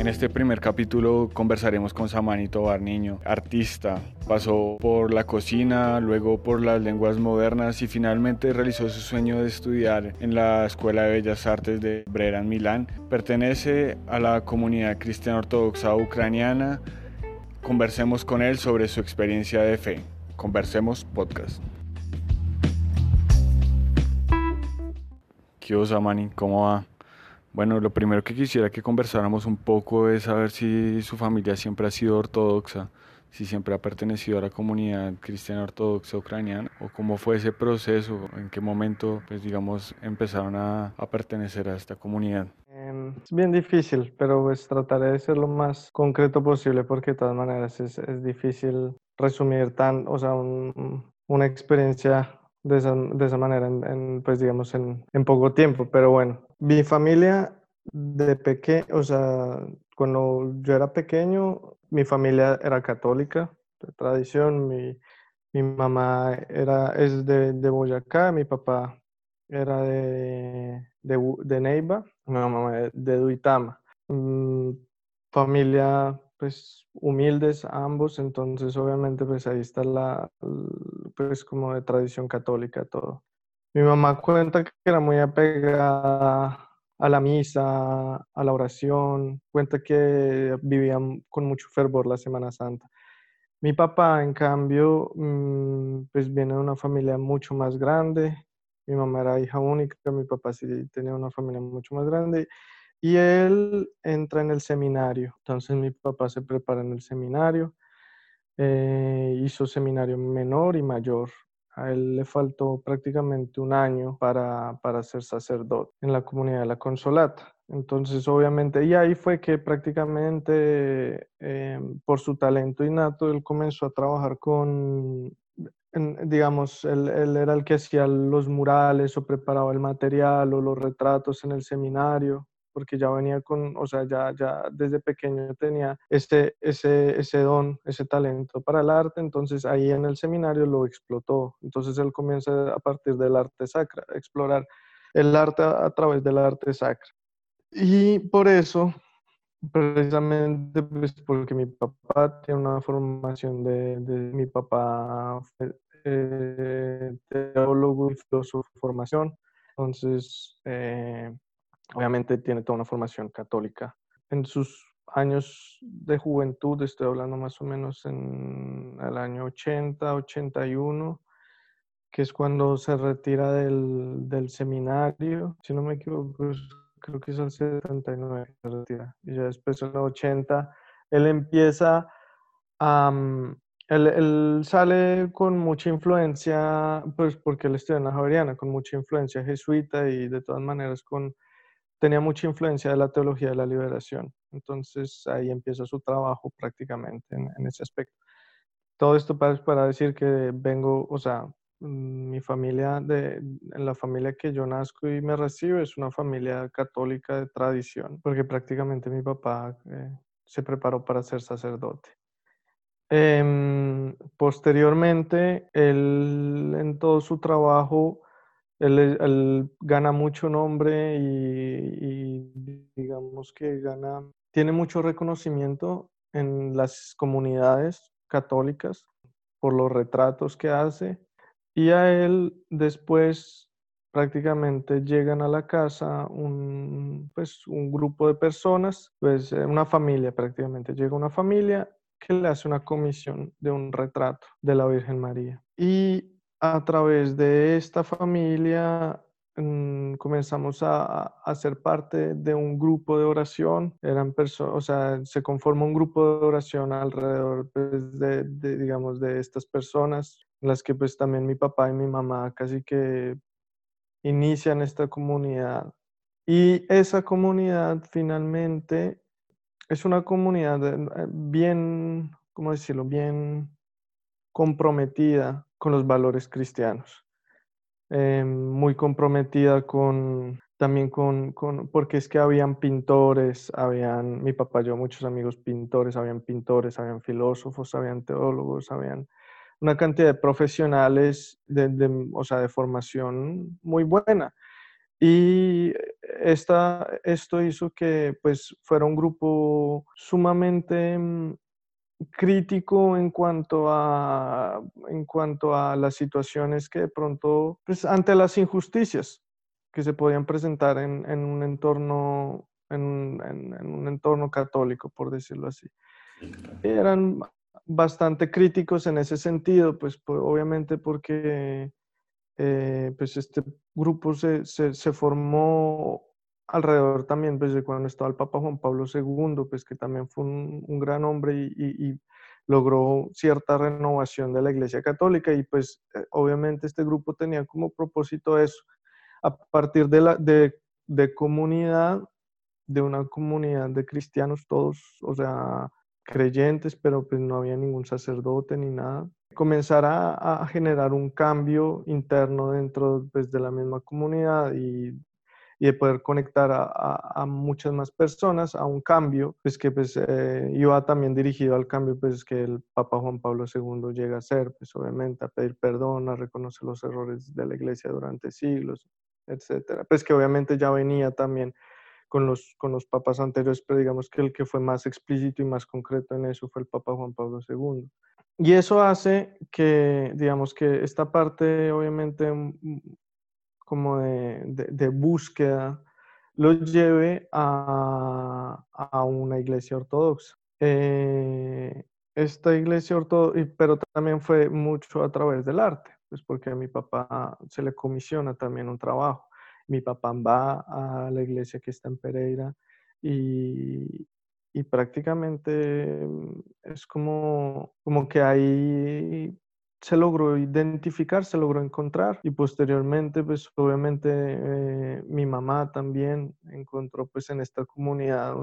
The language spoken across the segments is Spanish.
En este primer capítulo conversaremos con Samani Tobar Niño, artista. Pasó por la cocina, luego por las lenguas modernas y finalmente realizó su sueño de estudiar en la Escuela de Bellas Artes de Brera en Milán. Pertenece a la comunidad cristiana ortodoxa ucraniana. Conversemos con él sobre su experiencia de fe. Conversemos podcast. ¿Qué onda, Samani? ¿Cómo va? Bueno, lo primero que quisiera que conversáramos un poco es saber si su familia siempre ha sido ortodoxa, si siempre ha pertenecido a la comunidad cristiana ortodoxa ucraniana, o cómo fue ese proceso, en qué momento, pues digamos, empezaron a, pertenecer a esta comunidad. Em, es bien difícil, pero pues trataré de ser lo más concreto posible porque de todas maneras es, es difícil resumir tan, o sea, una experiencia de esa, de esa manera, pues digamos, en, poco tiempo. Pero bueno, mi familia de pequeño, o sea, cuando yo era pequeño, mi familia era católica, de tradición, mi, mi mamá era, es de, Boyacá, mi papá era de, de, de Neiva, mi mamá de Duitama. Mm, familia pues humildes ambos, entonces obviamente pues ahí está la, pues como de tradición católica todo. Mi mamá cuenta que era muy apegada a la misa, a la oración, cuenta que vivían con mucho fervor la Semana Santa. Mi papá, en cambio, mm, pues viene de una familia mucho más grande. Mi mamá era hija única, mi papá sí tenía una familia mucho más grande y él entra en el seminario. Entonces mi papá se prepara en el seminario, eh, hizo seminario menor y mayor. Él le faltó prácticamente un año para, para ser sacerdote en la comunidad de la Consolata. Entonces, obviamente, y ahí fue que prácticamente eh, por su talento innato, él comenzó a trabajar con, digamos, él, él, era el que hacía los murales o preparaba el material o los retratos en el seminario porque ya venía con, o sea, ya, ya desde pequeño tenía ese, ese, ese don, ese talento para el arte, entonces ahí en el seminario lo explotó. Entonces él comienza a partir del arte sacra, a explorar el arte a, través del arte sacra. Y por eso, precisamente pues porque mi papá tiene una formación de, de mi papá eh, teólogo y filósofo de formación, entonces eh, obviamente tiene toda una formación católica. En sus años de juventud, estoy hablando más o menos en el año 80, 81, que es cuando se retira del, del seminario, si no me equivoco, creo que es el 79 se retira, y ya después en el 80, él empieza a... él, él, sale con mucha influencia, pues porque él estudia en la Javeriana, con mucha influencia jesuita y de todas maneras con tenía mucha influencia de la teología de la liberación. Entonces ahí empieza su trabajo prácticamente en, ese aspecto. Todo esto para, decir que vengo, o sea, mm, mi familia, de, la familia que yo nazco y me recibe es una familia católica de tradición, porque prácticamente mi papá eh, se preparó para ser sacerdote. Em, posteriormente, él en todo su trabajo él, gana mucho nombre y, digamos que gana, tiene mucho reconocimiento en las comunidades católicas por los retratos que hace y a él después prácticamente llegan a la casa un, pues, un grupo de personas, pues eh, una familia prácticamente, llega una familia que le hace una comisión de un retrato de la Virgen María. Y a través de esta familia mm, comenzamos a, a, ser parte de un grupo de oración. Eran personas, o sea, se conforma un grupo de oración alrededor pues, de, digamos, de estas personas, las que pues también mi papá y mi mamá casi que inician esta comunidad. Y esa comunidad finalmente es una comunidad eh, bien, ¿cómo decirlo? Bien comprometida con los valores cristianos, eh, muy comprometida con también con, con, porque es que habían pintores, habían, mi papá yo muchos amigos pintores, habían pintores, habían filósofos, habían teólogos, habían una cantidad de profesionales de, de, o sea, de formación muy buena. Y esta, esto hizo que pues fuera un grupo sumamente mm, crítico en cuanto a en cuanto a las situaciones que de pronto pues ante las injusticias que se podían presentar en, en un entorno en, en, un entorno católico por decirlo así. Eran bastante críticos en ese sentido pues, pues obviamente porque eh, pues este grupo se, se, se formó alrededor también pues, de cuando estaba el Papa Juan Pablo II, pues que también fue un, un gran hombre y, y, logró cierta renovación de la Iglesia Católica y pues eh, obviamente este grupo tenía como propósito eso, a partir de, la, de, de comunidad, de una comunidad de cristianos todos, o sea, creyentes, pero pues no había ningún sacerdote ni nada, comenzar a, a generar un cambio interno dentro pues, de la misma comunidad y y de poder conectar a, muchas más personas a un cambio, pues que pues eh, iba también dirigido al cambio pues que el Papa Juan Pablo II llega a ser, pues obviamente a pedir perdón, a reconocer los errores de la iglesia durante siglos, etcétera. Pues que obviamente ya venía también con los, con los papas anteriores, pero digamos que el que fue más explícito y más concreto en eso fue el Papa Juan Pablo II. Y eso hace que, digamos que esta parte obviamente como de, búsqueda lo lleve a, a una iglesia ortodoxa. Eh, esta iglesia ortodoxa, pero también fue mucho a través del arte, pues porque a mi papá se le comisiona también un trabajo. Mi papá va a la iglesia que está en Pereira y, y prácticamente es como, como que ahí se logró identificar, se logró encontrar y posteriormente pues obviamente eh, mi mamá también encontró pues en esta comunidad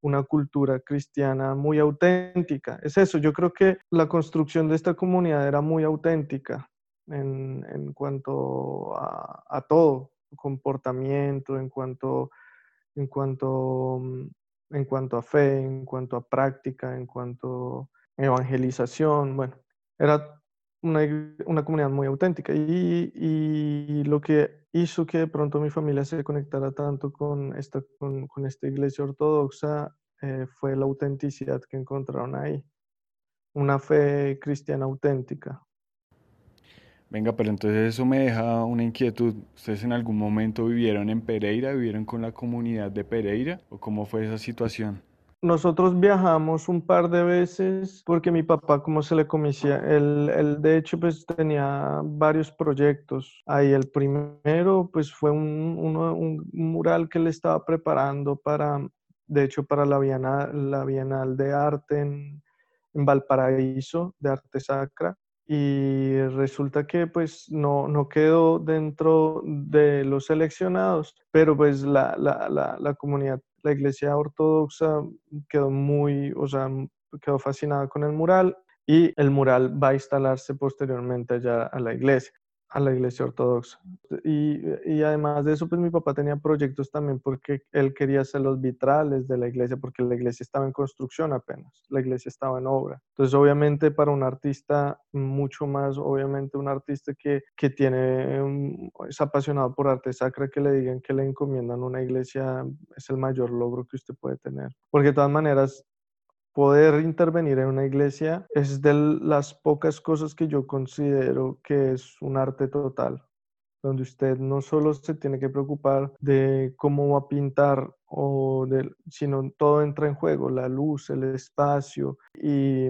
una cultura cristiana muy auténtica. Es eso, yo creo que la construcción de esta comunidad era muy auténtica en, en cuanto a, todo, comportamiento, en cuanto, en, cuanto, mm, en cuanto a fe, en cuanto a práctica, en cuanto a evangelización, bueno, era una, una, comunidad muy auténtica y, y, lo que hizo que de pronto mi familia se conectara tanto con esta, con, con esta iglesia ortodoxa eh, fue la autenticidad que encontraron ahí, una fe cristiana auténtica. Venga, pero entonces eso me deja una inquietud. ¿Ustedes en algún momento vivieron en Pereira, vivieron con la comunidad de Pereira o cómo fue esa situación? Nosotros viajamos un par de veces porque mi papá, como se le comisia, él, él, de hecho pues tenía varios proyectos. Ahí el primero pues fue un, un, mural que él estaba preparando para, de hecho para la Bienal, la Bienal de Arte en, en Valparaíso, de Arte Sacra y resulta que pues no, no quedó dentro de los seleccionados, pero pues la, la, la, la comunidad la iglesia ortodoxa quedó muy, o sea, quedó fascinada con el mural y el mural va a instalarse posteriormente allá a la iglesia a la iglesia ortodoxa. Y, además de eso, pues mi papá tenía proyectos también porque él quería hacer los vitrales de la iglesia, porque la iglesia estaba en construcción apenas, la iglesia estaba en obra. Entonces, obviamente, para un artista, mucho más, obviamente, un artista que, que tiene, es apasionado por arte sacra, que le digan que le encomiendan una iglesia es el mayor logro que usted puede tener. Porque de todas maneras, poder intervenir en una iglesia es de las pocas cosas que yo considero que es un arte total, donde usted no solo se tiene que preocupar de cómo va a pintar o sino todo entra en juego, la luz, el espacio y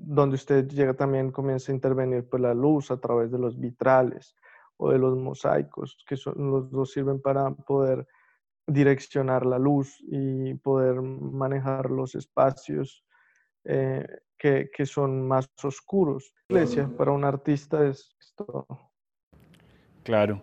donde usted llega también comienza a intervenir pues la luz a través de los vitrales o de los mosaicos, que son, los dos sirven para poder direccionar la luz y poder manejar los espacios eh, que, que, son más oscuros. iglesia para un artista es, todo. Claro,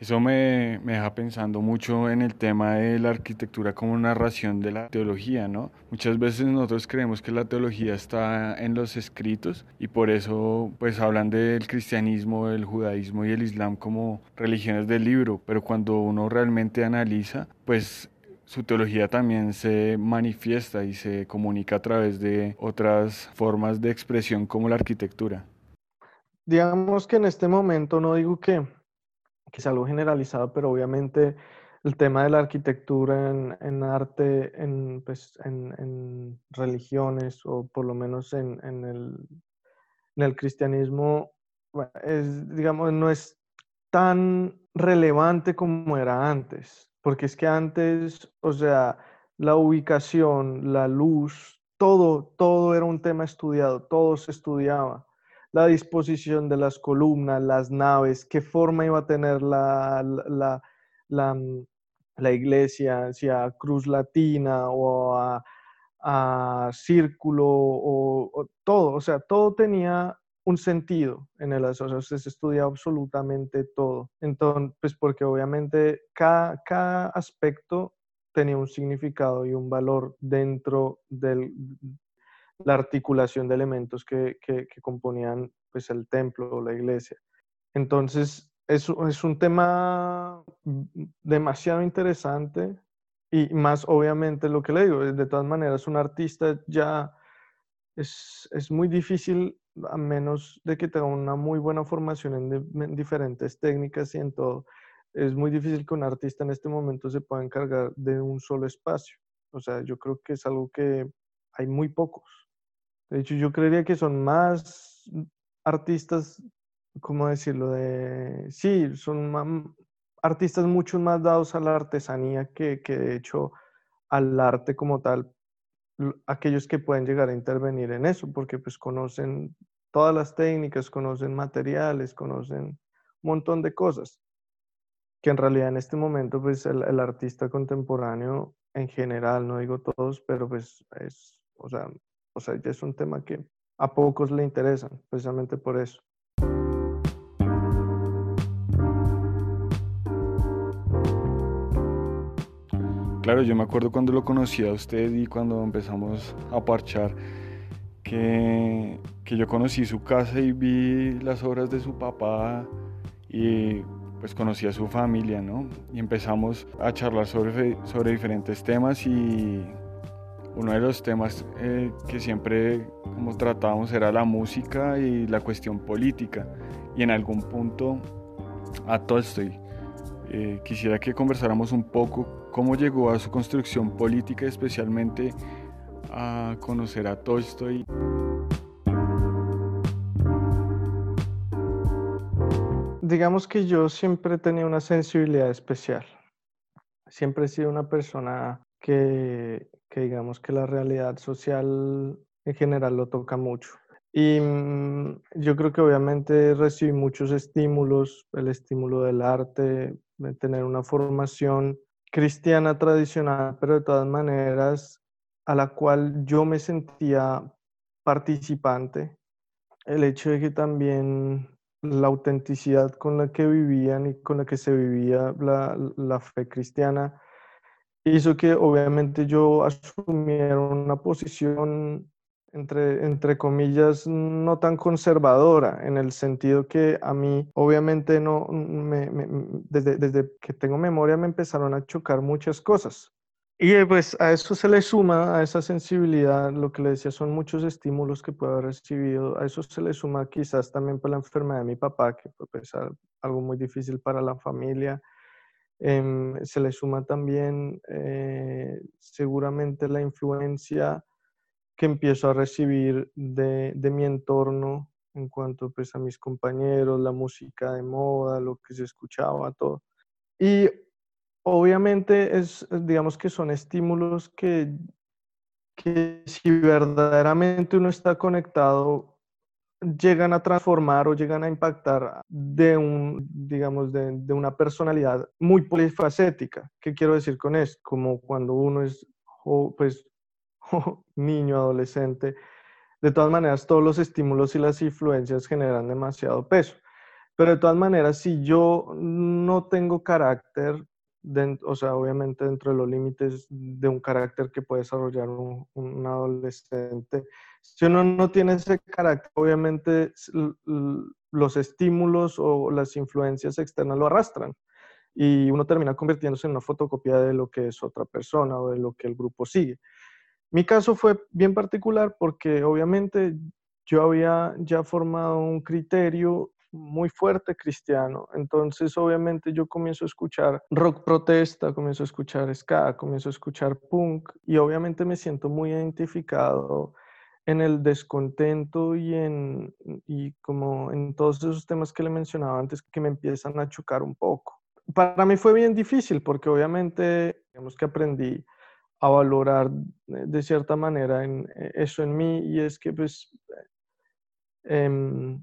eso me, me, deja pensando mucho en el tema de la arquitectura como narración de la teología, ¿no? Muchas veces nosotros creemos que la teología está en los escritos y por eso pues hablan del cristianismo, el judaísmo y el islam como religiones del libro, pero cuando uno realmente analiza, pues su teología también se manifiesta y se comunica a través de otras formas de expresión como la arquitectura. Digamos que en este momento no digo que, que es algo generalizado, pero obviamente el tema de la arquitectura en, arte, en, pues, en, religiones o por lo menos en, el, en el cristianismo, es, digamos, no es tan relevante como era antes, porque es que antes, o sea, la ubicación, la luz, todo, todo era un tema estudiado, todo se estudiaba. La disposición de las columnas, las naves, qué forma iba a tener la, la, la, mm, iglesia, si a cruz latina o a, círculo o, todo, o sea, todo tenía un sentido en el asocio, se estudia absolutamente todo. Entonces, pues porque obviamente cada, cada aspecto tenía un significado y un valor dentro de la articulación de elementos que, que, componían pues, el templo o la iglesia. Entonces, es, es un tema demasiado interesante y más obviamente lo que le digo, de todas maneras un artista ya es, es muy difícil a menos de que tenga una muy buena formación en, diferentes técnicas y en todo, es muy difícil que un artista en este momento se pueda encargar de un solo espacio. O sea, yo creo que es algo que hay muy pocos. De hecho, yo creería que son más artistas, ¿cómo decirlo? De, sí, son artistas mucho más dados a la artesanía que, que de hecho al arte como tal, aquellos que pueden llegar a intervenir en eso, porque pues conocen todas las técnicas, conocen materiales, conocen un montón de cosas, que en realidad en este momento pues el, artista contemporáneo en general, no digo todos, pero pues es, o sea, o sea, ya es un tema que a pocos le interesan, precisamente por eso. Claro, yo me acuerdo cuando lo conocí a usted y cuando empezamos a parchar, que, que yo conocí su casa y vi las obras de su papá y pues conocí a su familia, ¿no? Y empezamos a charlar sobre, sobre diferentes temas y uno de los temas eh, que siempre como tratábamos era la música y la cuestión política y en algún punto a Tolstoy. Eh, quisiera que conversáramos un poco cómo llegó a su construcción política, especialmente a conocer a Tolstoy. Digamos que yo siempre tenido una sensibilidad especial. Siempre he sido una persona que, que digamos que la realidad social en general lo toca mucho. Y mm, yo creo que obviamente recibí muchos estímulos, el estímulo del arte, de tener una formación cristiana tradicional, pero de todas maneras a la cual yo me sentía participante. El hecho de que también la autenticidad con la que vivían y con la que se vivía la, la fe cristiana hizo que obviamente yo asumiera una posición entre, entre comillas, no tan conservadora, en el sentido que a mí, obviamente, no, me, desde, desde que tengo memoria me empezaron a chocar muchas cosas. Y eh, pues a eso se le suma, a esa sensibilidad, lo que le decía, son muchos estímulos que puedo haber recibido. A eso se le suma quizás también por la enfermedad de mi papá, que fue pues, algo muy difícil para la familia. Em, se le suma también eh, seguramente la influencia que empiezo a recibir de, de, mi entorno en cuanto pues, a mis compañeros, la música de moda, lo que se escuchaba, todo. Y obviamente es, digamos que son estímulos que, que si verdaderamente uno está conectado, llegan a transformar o llegan a impactar de un, digamos, de, de una personalidad muy polifacética. ¿Qué quiero decir con esto? Como cuando uno es, pues, niño, adolescente, de todas maneras todos los estímulos y las influencias generan demasiado peso. Pero de todas maneras, si yo no tengo carácter, o sea, obviamente dentro de los límites de un carácter que puede desarrollar un, un adolescente, si uno no tiene ese carácter, obviamente los estímulos o las influencias externas lo arrastran y uno termina convirtiéndose en una fotocopia de lo que es otra persona o de lo que el grupo sigue. Mi caso fue bien particular porque obviamente yo había ya formado un criterio muy fuerte cristiano. Entonces, obviamente, yo comienzo a escuchar rock protesta, comienzo a escuchar ska, comienzo a escuchar punk y obviamente me siento muy identificado en el descontento y en y como en todos esos temas que le mencionaba antes que me empiezan a chocar un poco. Para mí fue bien difícil porque obviamente digamos que aprendí a valorar de cierta manera en eh, eso en mí y es que pues em,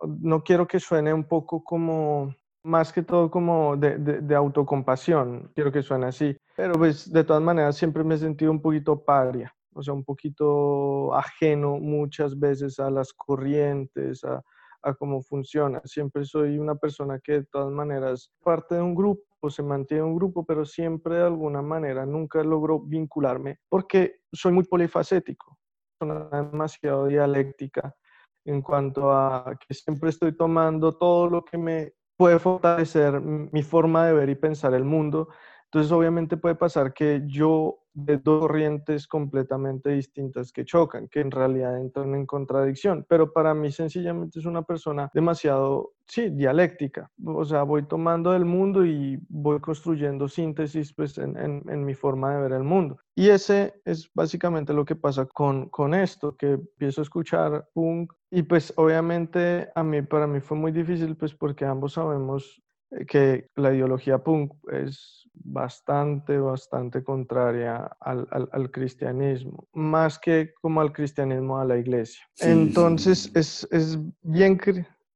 no quiero que suene un poco como más que todo como de, de, de, autocompasión, quiero que suene así, pero pues de todas maneras siempre me he sentido un poquito paria o sea, un poquito ajeno muchas veces a las corrientes, a, cómo funciona. Siempre soy una persona que de todas maneras parte de un grupo, se mantiene un grupo, pero siempre de alguna manera nunca logro vincularme porque soy muy polifacético, soy demasiado dialéctica en cuanto a que siempre estoy tomando todo lo que me puede fortalecer mi forma de ver y pensar el mundo. Entonces, obviamente puede pasar que yo de dos corrientes completamente distintas que chocan, que en realidad entran en contradicción. Pero para mí sencillamente es una persona demasiado, sí, dialéctica. O sea, voy tomando del mundo y voy construyendo síntesis pues, en, en, mi forma de ver el mundo. Y ese es básicamente lo que pasa con, con esto, que empiezo a escuchar punk y pues obviamente a mí, para mí fue muy difícil pues porque ambos sabemos eh, que la ideología punk es bastante, bastante contraria al, al, al, cristianismo, más que como al cristianismo a la iglesia. Sí, Entonces sí. Es, es, bien,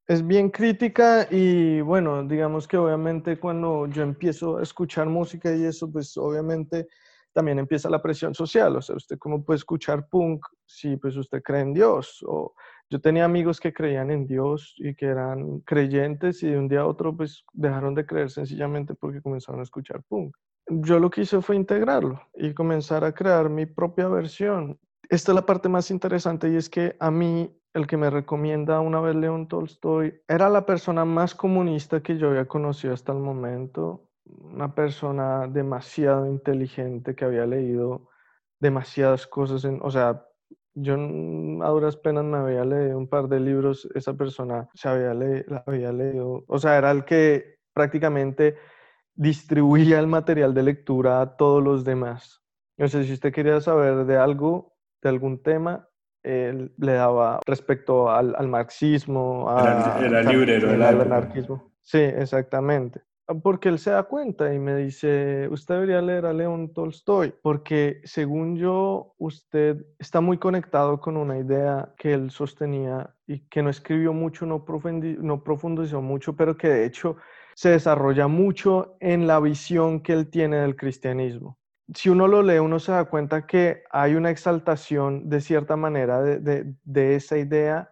es bien crítica y bueno, digamos que obviamente cuando yo empiezo a escuchar música y eso, pues obviamente también empieza la presión social, o sea, usted cómo puede escuchar punk si pues usted cree en Dios o yo tenía amigos que creían en Dios y que eran creyentes y de un día a otro pues dejaron de creer sencillamente porque comenzaron a escuchar punk. Yo lo que hice fue integrarlo y comenzar a crear mi propia versión. Esta es la parte más interesante y es que a mí el que me recomienda una vez León Tolstoy era la persona más comunista que yo había conocido hasta el momento, una persona demasiado inteligente que había leído demasiadas cosas, en, o sea, yo a duras penas me había leído un par de libros, esa persona se había, le había leído, o sea, era el que prácticamente distribuía el material de lectura a todos los demás. No sé si usted quería saber de algo, de algún tema, él le daba respecto al, al marxismo, a, era, era librero, al anarquismo. Sí, exactamente. Ah, porque él se da cuenta y me dice, usted debería leer a León Tolstoy, porque según yo, usted está muy conectado con una idea que él sostenía y que no escribió mucho, no, no profundizó mucho, pero que de hecho se desarrolla mucho en la visión que él tiene del cristianismo. Si uno lo lee, uno se da cuenta que hay una exaltación de cierta manera de, de, de esa idea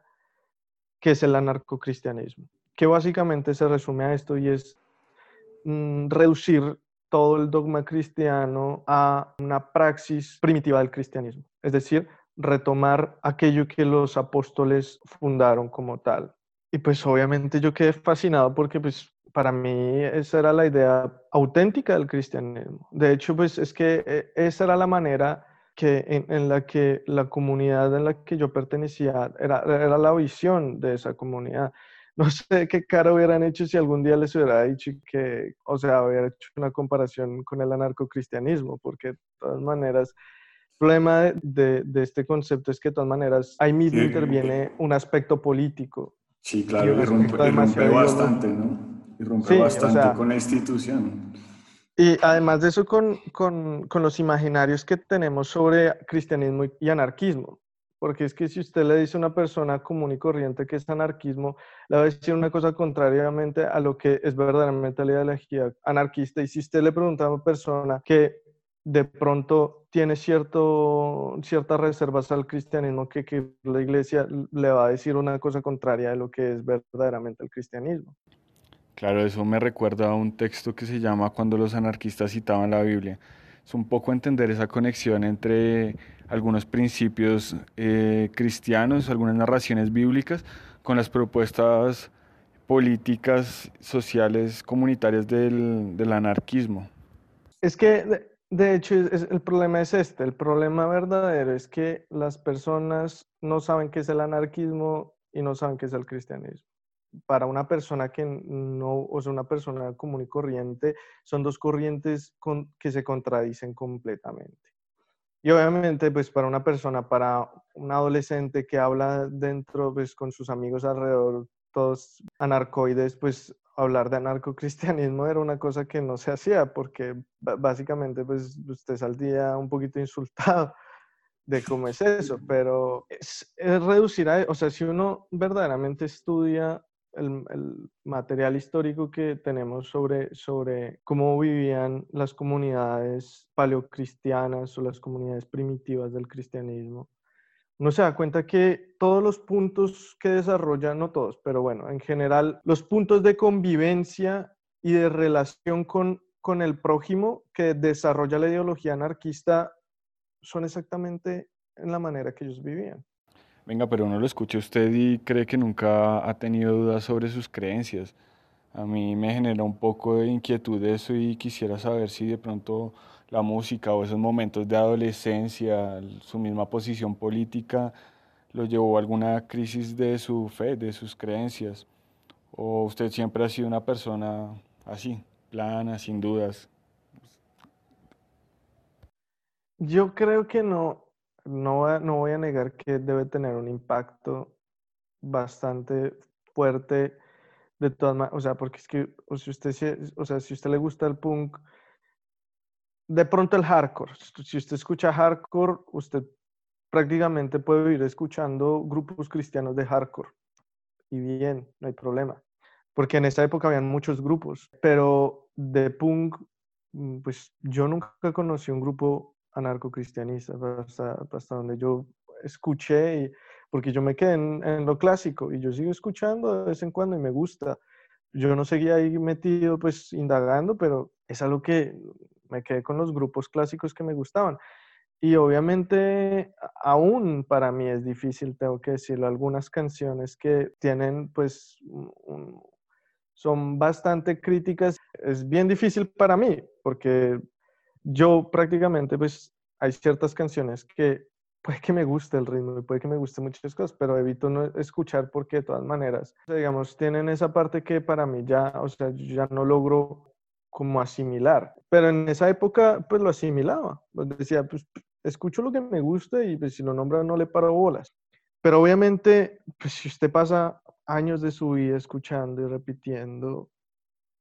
que es el anarcocristianismo, que básicamente se resume a esto y es Mm, reducir todo el dogma cristiano a una praxis primitiva del cristianismo, es decir, retomar aquello que los apóstoles fundaron como tal. Y pues obviamente yo quedé fascinado porque pues para mí esa era la idea auténtica del cristianismo. De hecho, pues es que eh, esa era la manera que en, en, la que la comunidad en la que yo pertenecía era, era la visión de esa comunidad no sé qué cara hubieran hecho si algún día les hubiera dicho que, o sea, hubiera hecho una comparación con el anarcocristianismo, porque de todas maneras, el problema de, de este concepto es que de todas maneras ahí mismo sí. interviene un aspecto político. Sí, claro, y rompe, bastante, ¿no? Y rompe sí, bastante o sea, con la institución. Y además de eso, con, con, con los imaginarios que tenemos sobre cristianismo y anarquismo porque es que si usted le dice a una persona común y corriente que es anarquismo, le va a decir una cosa contrariamente a lo que es verdaderamente la ideología anarquista. Y si usted le pregunta a una persona que de pronto tiene cierto, ciertas reservas al cristianismo, que, que la iglesia le va a decir una cosa contraria a lo que es verdaderamente el cristianismo. Claro, eso me recuerda a un texto que se llama Cuando los anarquistas citaban la Biblia. Es un poco entender esa conexión entre algunos principios eh, cristianos, algunas narraciones bíblicas, con las propuestas políticas, sociales, comunitarias del, del anarquismo. Es que, de, hecho, el problema es este. El problema verdadero es que las personas no saben qué es el anarquismo y no saben qué es el cristianismo. Para una persona que no, o sea, una persona común y corriente, son dos corrientes que se contradicen completamente. Y obviamente, pues para una persona, para un adolescente que habla dentro, pues con sus amigos alrededor, todos anarcoides, pues hablar de anarcocristianismo era una cosa que no se hacía porque básicamente pues usted saldría un poquito insultado de cómo es eso, pero es, reducir a, o sea, si uno verdaderamente estudia el, material histórico que tenemos sobre, sobre cómo vivían las comunidades paleocristianas o las comunidades primitivas del cristianismo, uno se da cuenta que todos los puntos que desarrollan, no todos, pero bueno, en general, los puntos de convivencia y de relación con, con el prójimo que desarrolla la ideología anarquista son exactamente en la manera que ellos vivían. Venga, pero uno lo escucha usted y cree que nunca ha tenido dudas sobre sus creencias. A mí me genera un poco de inquietud eso y quisiera saber si de pronto la música o esos momentos de adolescencia, su misma posición política, lo llevó a alguna crisis de su fe, de sus creencias. ¿O usted siempre ha sido una persona así, plana, sin dudas? Yo creo que no, no, no voy a negar que debe tener un impacto bastante fuerte de todas maneras, o sea, porque es que si usted, o sea, si usted le gusta el punk, de pronto el hardcore, si usted escucha hardcore, usted prácticamente puede vivir escuchando grupos cristianos de hardcore. Y bien, no hay problema. Porque en esa época habían muchos grupos, pero de punk, mm, pues yo nunca conocí un grupo anarcocristianista, hasta, hasta donde yo escuché, porque yo me quedé en, lo clásico y yo sigo escuchando de vez en cuando y me gusta. Yo no seguía ahí metido, pues indagando, pero es algo que me quedé con los grupos clásicos que me gustaban. Y obviamente aún para mí es difícil, tengo que decirlo, algunas canciones que tienen pues son bastante críticas. Es bien difícil para mí porque yo prácticamente, pues, hay ciertas canciones que puede que me guste el ritmo y puede que me guste muchas cosas, pero evito no escuchar porque de todas maneras, digamos, tienen esa parte que para mí ya, o sea, ya no logro como asimilar. Pero en esa época, pues lo asimilaba. Pues, decía, pues escucho lo que me gusta y pues, si lo nombra no le paro bolas. Pero obviamente, pues si usted pasa años de su vida escuchando y repitiendo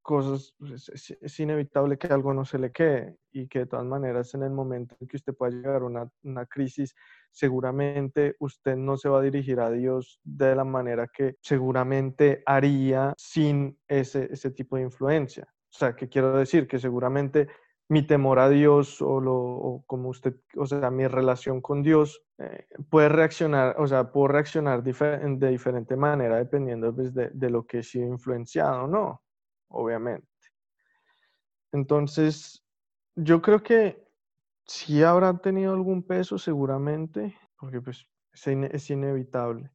cosas, pues, es, inevitable que algo no se le quede y que de todas maneras en el momento en que usted pueda llegar a una, una, crisis, seguramente usted no se va a dirigir a Dios de la manera que seguramente haría sin ese, ese tipo de influencia. O sea, ¿qué quiero decir? Que seguramente mi temor a Dios o, lo, como usted, o sea, mi relación con Dios eh, puede reaccionar, o sea, puedo reaccionar de diferente manera dependiendo pues, de, de, lo que he sido influenciado o no obviamente. Entonces, yo creo que sí habrá tenido algún peso seguramente, porque pues es, inevitable.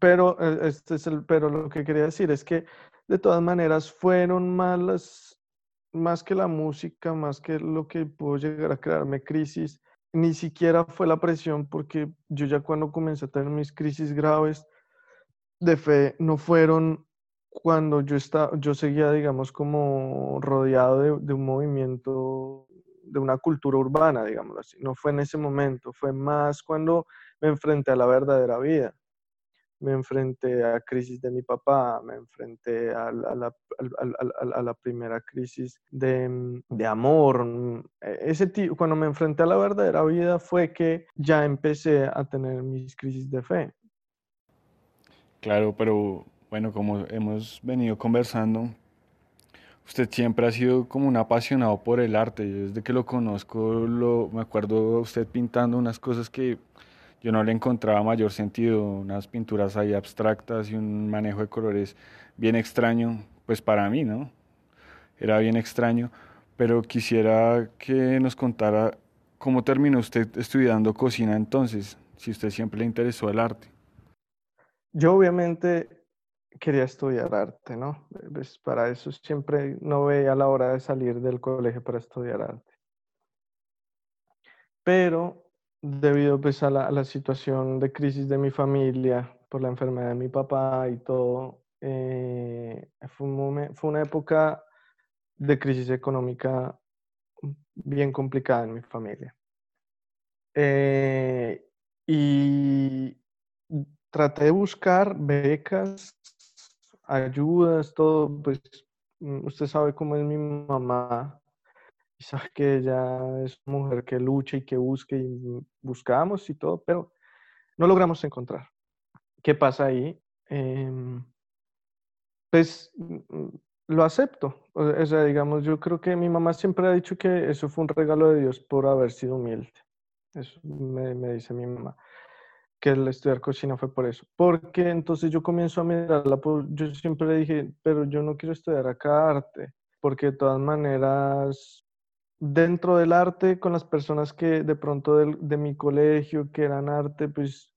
Pero, eh, este es el, pero lo que quería decir es que de todas maneras fueron más más que la música, más que lo que pudo llegar a crearme crisis, ni siquiera fue la presión, porque yo ya cuando comencé a tener mis crisis graves de fe, no fueron cuando yo, estaba, yo seguía, digamos, como rodeado de, un movimiento, de una cultura urbana, digámoslo así. No fue en ese momento, fue más cuando me enfrenté a la verdadera vida. Me enfrenté a crisis de mi papá, me enfrenté a la, a la, primera crisis de, de, amor. E, ese cuando me enfrenté a la verdadera vida fue que ya empecé a tener mis crisis de fe. Claro, pero bueno, como hemos venido conversando, usted siempre ha sido como un apasionado por el arte. desde que lo conozco, lo, me acuerdo usted pintando unas cosas que yo no le encontraba mayor sentido, unas pinturas ahí abstractas y un manejo de colores bien extraño, pues para mí, ¿no? Era bien extraño, pero quisiera que nos contara cómo terminó usted estudiando cocina entonces, si usted siempre le interesó el arte. Yo obviamente quería estudiar arte, ¿no? Pues para eso siempre no veía la hora de salir del colegio para estudiar arte. Pero debido pues, a, la, situación de crisis de mi familia, por la enfermedad de mi papá y todo, eh, fue, fue una época de crisis económica bien complicada en mi familia. Eh, y traté de buscar becas, ayudas, todo, pues mm, usted sabe cómo es mi mamá y que ella es mujer que lucha y que busca y buscamos y todo, pero no logramos encontrar. ¿Qué pasa ahí? Em, pues mm, lo acepto. O sea, digamos, yo creo que mi mamá siempre ha dicho que eso fue un regalo de Dios por haber sido humilde. Eso me dice mi mamá, que el estudiar cocina fue por eso. Porque entonces yo comienzo a mirarla, yo siempre dije, pero yo no quiero estudiar acá arte, porque de todas maneras, dentro del arte, con las personas que de pronto de, de mi colegio, que eran arte, pues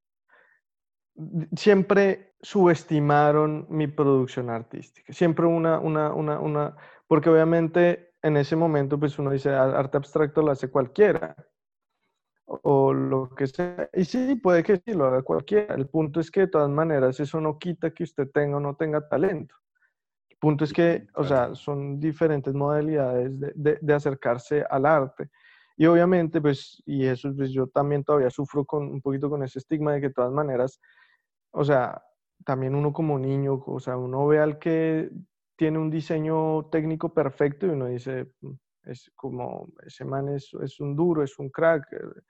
siempre subestimaron mi producción artística. Siempre una, una, una, una, porque obviamente en ese momento pues uno dice arte abstracto lo hace cualquiera o lo que sea. Y sí, puede que sí lo haga cualquiera. El punto es que de todas maneras eso no quita que usted tenga o no tenga talento. El punto es que, o sea, son diferentes modalidades de, de, acercarse al arte. Y obviamente, pues, y eso, pues yo también todavía sufro con un poquito con ese estigma de que de todas maneras, o sea, también uno como niño, o sea, uno ve al que tiene un diseño técnico perfecto y uno dice, mm, es como, ese man es, es un duro, es un crack, eh,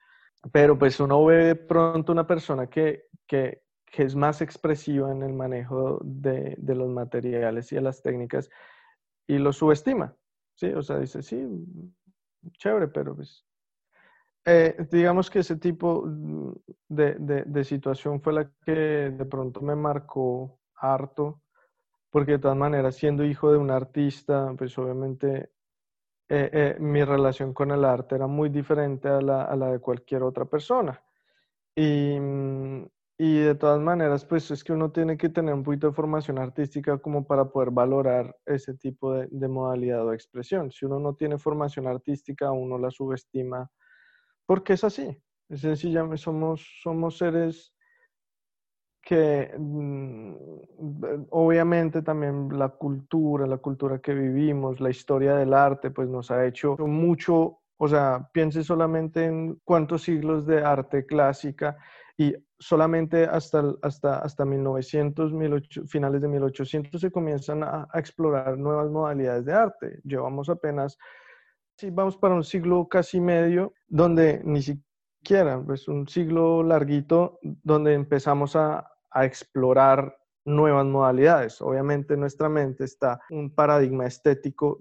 pero pues uno ve pronto una persona que, que, que es más expresiva en el manejo de, de, los materiales y de las técnicas y lo subestima, ¿sí? O sea, dice, sí, chévere, pero pues... Eh, digamos que ese tipo de, de, de, situación fue la que de pronto me marcó harto, porque de todas maneras, siendo hijo de un artista, pues obviamente eh, eh, mi relación con el arte era muy diferente a la, a la de cualquier otra persona. Y, mm, y, de todas maneras, pues es que uno tiene que tener un poquito de formación artística como para poder valorar ese tipo de, de modalidad o expresión. Si uno no tiene formación artística, uno la subestima porque es así. Es sencillamente somos, somos seres que mm, obviamente también la cultura, la cultura que vivimos, la historia del arte, pues nos ha hecho mucho, o sea, piense solamente en cuántos siglos de arte clásica y solamente hasta, hasta, hasta 1900, finales de 1800 se comienzan a, explorar nuevas modalidades de arte. Llevamos apenas, sí, vamos para un siglo casi medio, donde ni siquiera, pues un siglo larguito, donde empezamos a, a explorar nuevas modalidades. Obviamente en nuestra mente está un paradigma estético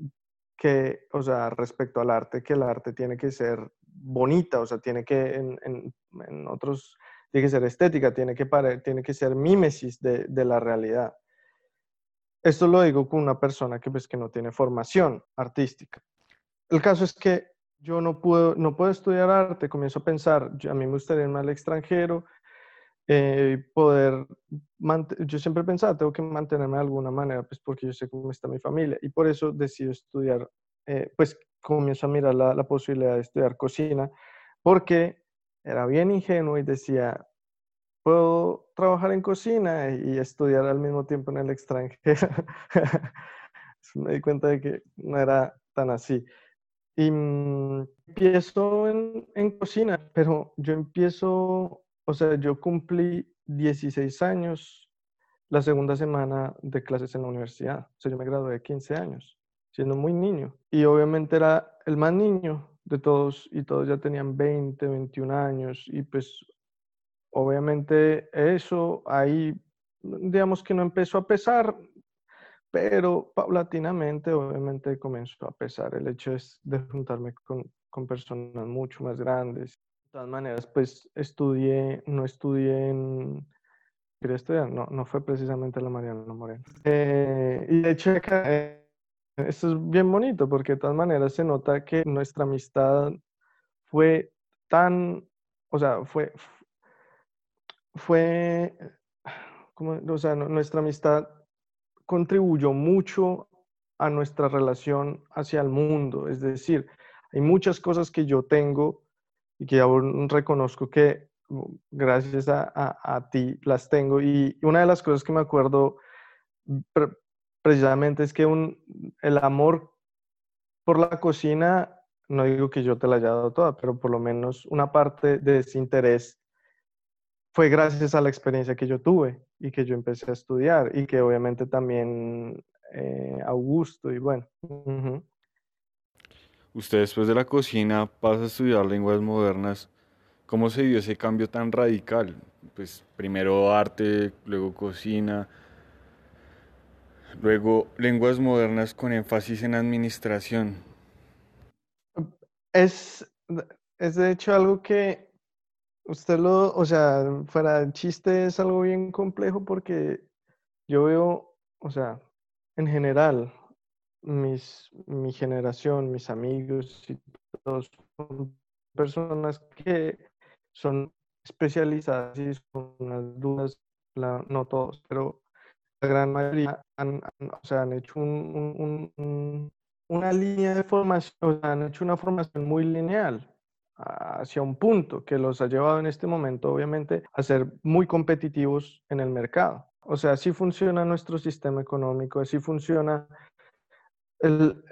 que, o sea, respecto al arte, que el arte tiene que ser bonita, o sea, tiene que, en, otros, tiene que ser estética, tiene que, tiene que ser mímesis de, de, la realidad. Esto lo digo con una persona que, pues, que no tiene formación artística. El caso es que yo no puedo, no puedo estudiar arte, comienzo a pensar, a mí me gustaría irme al extranjero, eh, poder, yo siempre pensaba, tengo que mantenerme de alguna manera, pues porque yo sé cómo está mi familia y por eso decido estudiar, eh, pues comienzo a mirar la, la, posibilidad de estudiar cocina, porque era bien ingenuo y decía, puedo trabajar en cocina y estudiar al mismo tiempo en el extranjero. me di cuenta de que no era tan así. Y mmm, empiezo en, en, cocina, pero yo empiezo o sea, yo cumplí 16 años la segunda semana de clases en la universidad. O sea, yo me gradué de 15 años, siendo muy niño. Y obviamente era el más niño de todos y todos ya tenían 20, 21 años. Y pues obviamente eso ahí, digamos que no empezó a pesar, pero paulatinamente obviamente comenzó a pesar el hecho de juntarme con, con personas mucho más grandes de todas maneras, pues estudié, no estudié en... Quería estudiar, no, no fue precisamente la Mariana Moreno. Eh, y de hecho, eh, esto es bien bonito porque de todas maneras se nota que nuestra amistad fue tan, o sea, fue, fue, o sea, nuestra amistad contribuyó mucho a nuestra relación hacia el mundo. Es decir, hay muchas cosas que yo tengo y que aún reconozco que mm, gracias a, a, ti las tengo. Y una de las cosas que me acuerdo precisamente es que un, el amor por la cocina, no digo que yo te la haya dado toda, pero por lo menos una parte de ese interés fue gracias a la experiencia que yo tuve y que yo empecé a estudiar y que obviamente también eh, Augusto y bueno. Usted después de la cocina pasa a estudiar lenguas modernas. ¿Cómo se dio ese cambio tan radical? Pues primero arte, luego cocina, luego lenguas modernas con énfasis en administración. Es, es de hecho algo que usted lo, o sea, fuera del chiste es algo bien complejo porque yo veo, o sea, en general, mis, mi generación, mis amigos y todos son personas que son especializadas y son unas dudas, no todos, pero la gran mayoría han, o sea, han hecho un, una línea de formación, han hecho una formación muy lineal hacia un punto que los ha llevado en este momento, obviamente, a ser muy competitivos en el mercado. O sea, así funciona nuestro sistema económico, así funciona el,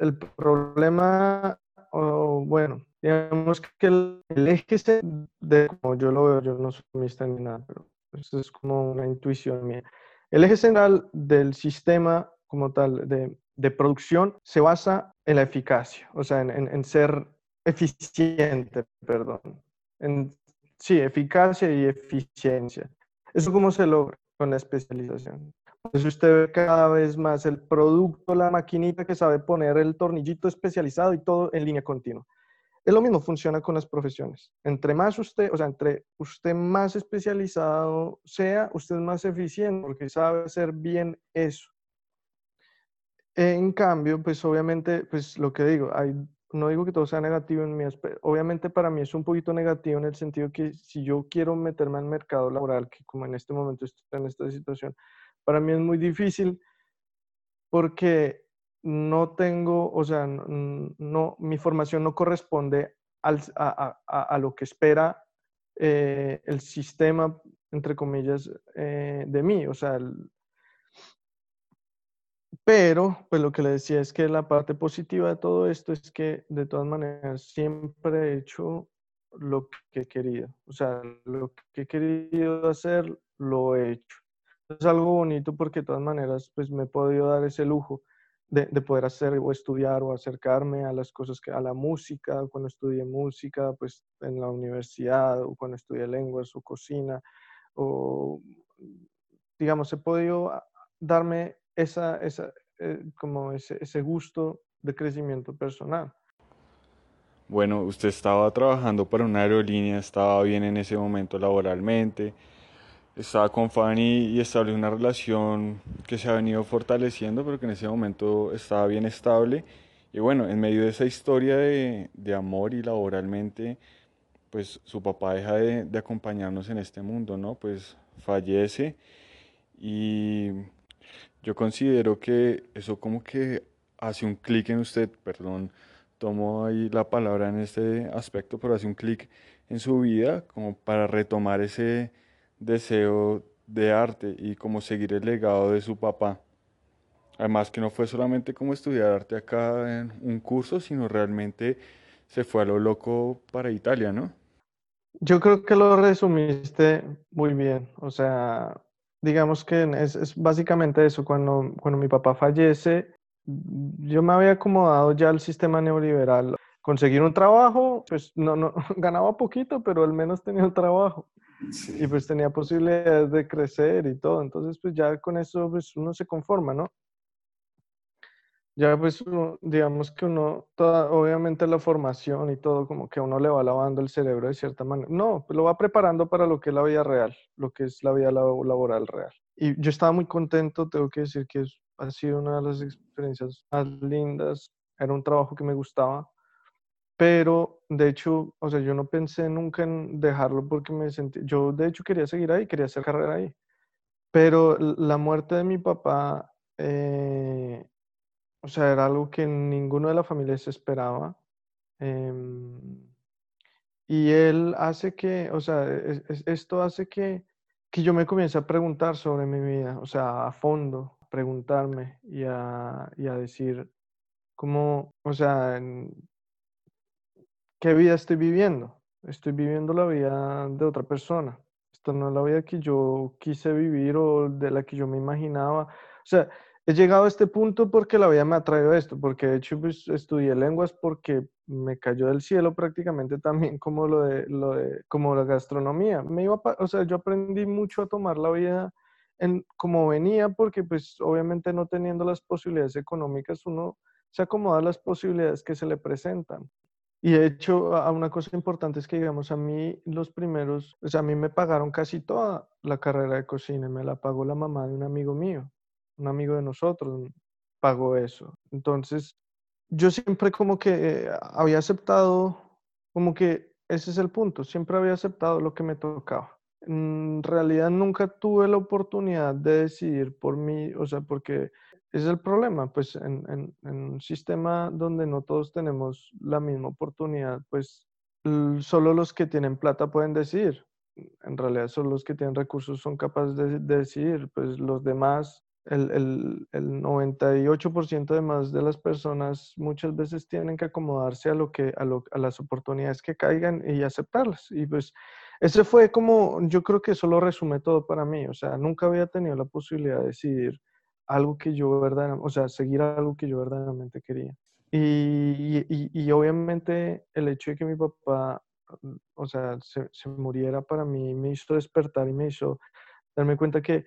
el, problema, bueno, digamos que el, eje de, como yo lo veo, yo no soy mista ni nada, pero eso es como una intuición mía. El eje central del sistema como tal de, de producción se basa en la eficacia, o sea, en, en, ser eficiente, perdón. En, sí, eficacia y eficiencia. ¿Eso cómo se logra? Con la especialización. Entonces usted ve cada vez más el producto, la maquinita que sabe poner el tornillito especializado y todo en línea continua. Es lo mismo, funciona con las profesiones. Entre más usted, o sea, entre usted más especializado sea, usted es más eficiente porque sabe hacer bien eso. En cambio, pues obviamente, pues lo que digo, hay, no digo que todo sea negativo en mi aspecto, obviamente para mí es un poquito negativo en el sentido que si yo quiero meterme al mercado laboral, que como en este momento estoy en esta situación, para mí es muy difícil porque no tengo, o sea, no, mi formación no corresponde a, lo que espera eh, el sistema, entre comillas, eh, de mí. O sea, pero, pues lo que le decía es que la parte positiva de todo esto es que de todas maneras siempre he hecho lo que he querido. O sea, lo que he querido hacer, lo he hecho es algo bonito porque de todas maneras pues me he podido dar ese lujo de, de, poder hacer o estudiar o acercarme a las cosas que a la música cuando estudié música pues en la universidad o cuando estudié lenguas o cocina o digamos he podido darme esa, esa eh, como ese, ese gusto de crecimiento personal. Bueno, usted estaba trabajando para una aerolínea, estaba bien en ese momento laboralmente, estaba con Fanny y estableció una relación que se ha venido fortaleciendo, pero que en ese momento estaba bien estable. Y bueno, en medio de esa historia de, de amor y laboralmente, pues su papá deja de, de, acompañarnos en este mundo, ¿no? Pues fallece y yo considero que eso como que hace un clic en usted, perdón, tomo ahí la palabra en este aspecto, pero hace un clic en su vida como para retomar ese deseo de arte y como seguir el legado de su papá. Además que no fue solamente como estudiar arte acá en un curso, sino realmente se fue a lo loco para Italia, ¿no? Yo creo que lo resumiste muy bien. O sea, digamos que es, básicamente eso. Cuando, cuando mi papá fallece, yo me había acomodado ya al sistema neoliberal. Conseguir un trabajo, pues no, no ganaba poquito, pero al menos tenía un trabajo. Y pues tenía posibilidades de crecer y todo. Entonces, pues ya con eso, pues uno se conforma, ¿no? Ya pues digamos que uno, toda, obviamente la formación y todo, como que uno le va lavando el cerebro de cierta manera. No, pues lo va preparando para lo que es la vida real, lo que es la vida laboral real. Y yo estaba muy contento, tengo que decir que ha sido una de las experiencias más lindas. Era un trabajo que me gustaba pero de hecho, o sea, yo no pensé nunca en dejarlo porque me sentí, yo de hecho quería seguir ahí, quería hacer carrera ahí, pero la muerte de mi papá, eh, o sea, era algo que ninguno de la familia se esperaba. Em, y él hace que, o sea, esto hace que, que yo me comience a preguntar sobre mi vida, o sea, a fondo, preguntarme y a, y a decir cómo, o sea, ¿qué vida estoy viviendo? Estoy viviendo la vida de otra persona. Esto no es la vida que yo quise vivir o de la que yo me imaginaba. O sea, he llegado a este punto porque la vida me ha traído esto, porque de hecho pues, estudié lenguas porque me cayó del cielo prácticamente también como lo de, lo de como la gastronomía. Me iba o sea, yo aprendí mucho a tomar la vida en, como venía porque pues obviamente no teniendo las posibilidades económicas uno se acomoda a las posibilidades que se le presentan. Y de hecho, a una cosa importante es que, digamos, a mí los primeros, o sea, a mí me pagaron casi toda la carrera de cocina, me la pagó la mamá de un amigo mío un amigo de nosotros pagó eso. Entonces, yo siempre como que había aceptado, como que ese es el punto, siempre había aceptado lo que me tocaba. En realidad nunca tuve la oportunidad de decidir por mí, o sea, porque es el problema, pues en, en, un sistema donde no todos tenemos la misma oportunidad, pues solo los que tienen plata pueden decidir. En realidad solo los que tienen recursos son capaces de, de decidir, pues los demás el, el, el 98% de más de las personas muchas veces tienen que acomodarse a, lo que, a, lo, a las oportunidades que caigan y aceptarlas. Y pues ese fue como, yo creo que eso lo resume todo para mí. O sea, nunca había tenido la posibilidad de decidir algo que yo verdaderamente, o sea, seguir algo que yo verdaderamente quería. Y, y, y, obviamente el hecho de que mi papá, o sea, se, se muriera para mí me hizo despertar y me hizo darme cuenta que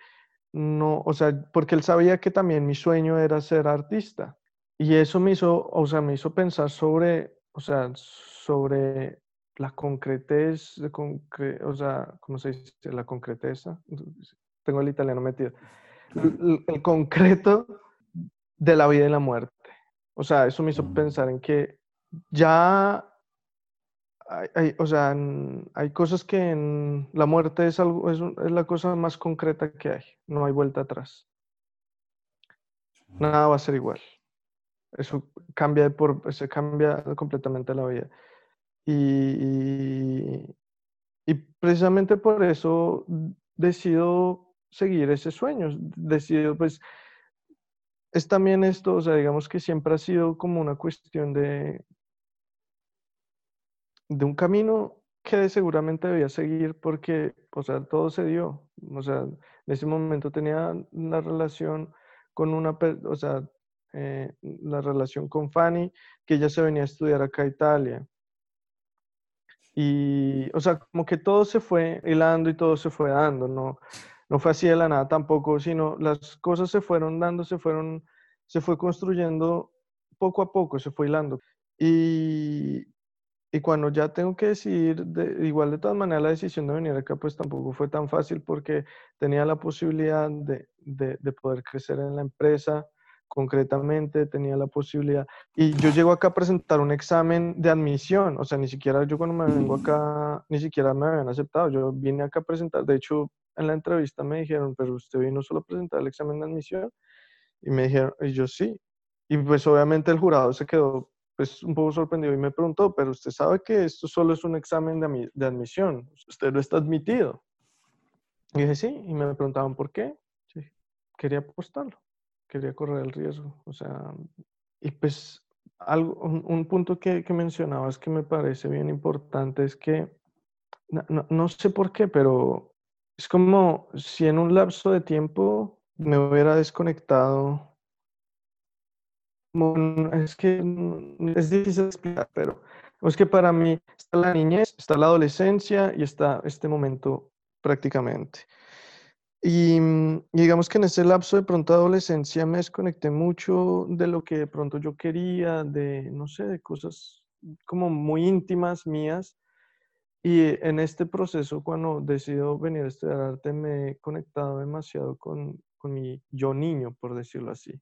no, o sea, porque él sabía que también mi sueño era ser artista. Y eso me hizo, o sea, me hizo pensar sobre, o sea, sobre la concretez, o sea, ¿cómo se dice? La concreteza. Tengo el italiano metido. El, concreto de la vida y la muerte. O sea, eso me hizo mm. pensar en que ya hay, o sea, hay cosas que en la muerte es, algo, es, la cosa más concreta que hay. No hay vuelta atrás. Nada va a ser igual. Eso cambia, por, se cambia completamente la vida. Y, y, precisamente por eso decido seguir ese sueño. Decido, pues, es también esto, o sea, digamos que siempre ha sido como una cuestión de de un camino que seguramente debía seguir porque, o sea, todo se dio. O sea, en ese momento tenía una relación con una, o sea, eh, la relación con Fanny, que ella se venía a estudiar acá a Italia. Y, o sea, como que todo se fue hilando y todo se fue dando, no, no fue así de la nada tampoco, sino las cosas se fueron dando, se fueron, se fue construyendo poco a poco, se fue hilando. Y, y cuando ya tengo que decidir, de, igual de todas maneras la decisión de venir acá pues tampoco fue tan fácil porque tenía la posibilidad de, de, de, poder crecer en la empresa concretamente, tenía la posibilidad. Y yo llego acá a presentar un examen de admisión, o sea, ni siquiera yo cuando me vengo acá, ni siquiera me habían aceptado, yo vine acá a presentar, de hecho en la entrevista me dijeron, pero usted vino solo a presentar el examen de admisión, y me dijeron, y yo sí, y pues obviamente el jurado se quedó pues un poco sorprendido y me preguntó, pero usted sabe que esto solo es un examen de, de admisión, usted no está admitido. Y dije, sí, y me preguntaban por qué. Sí, quería apostarlo, quería correr el riesgo. O sea, y pues algo, un, punto que, que mencionabas que me parece bien importante es que, no, no sé por qué, pero es como si en un lapso de tiempo me hubiera desconectado es que es difícil explicar, pero es que para mí está la niñez, está la adolescencia y está este momento prácticamente. Y, digamos que en ese lapso de pronto adolescencia me desconecté mucho de lo que de pronto yo quería, de, no sé, de cosas como muy íntimas mías. Y en este proceso, cuando decido venir a estudiar arte, me he conectado demasiado con, con mi yo niño, por decirlo así.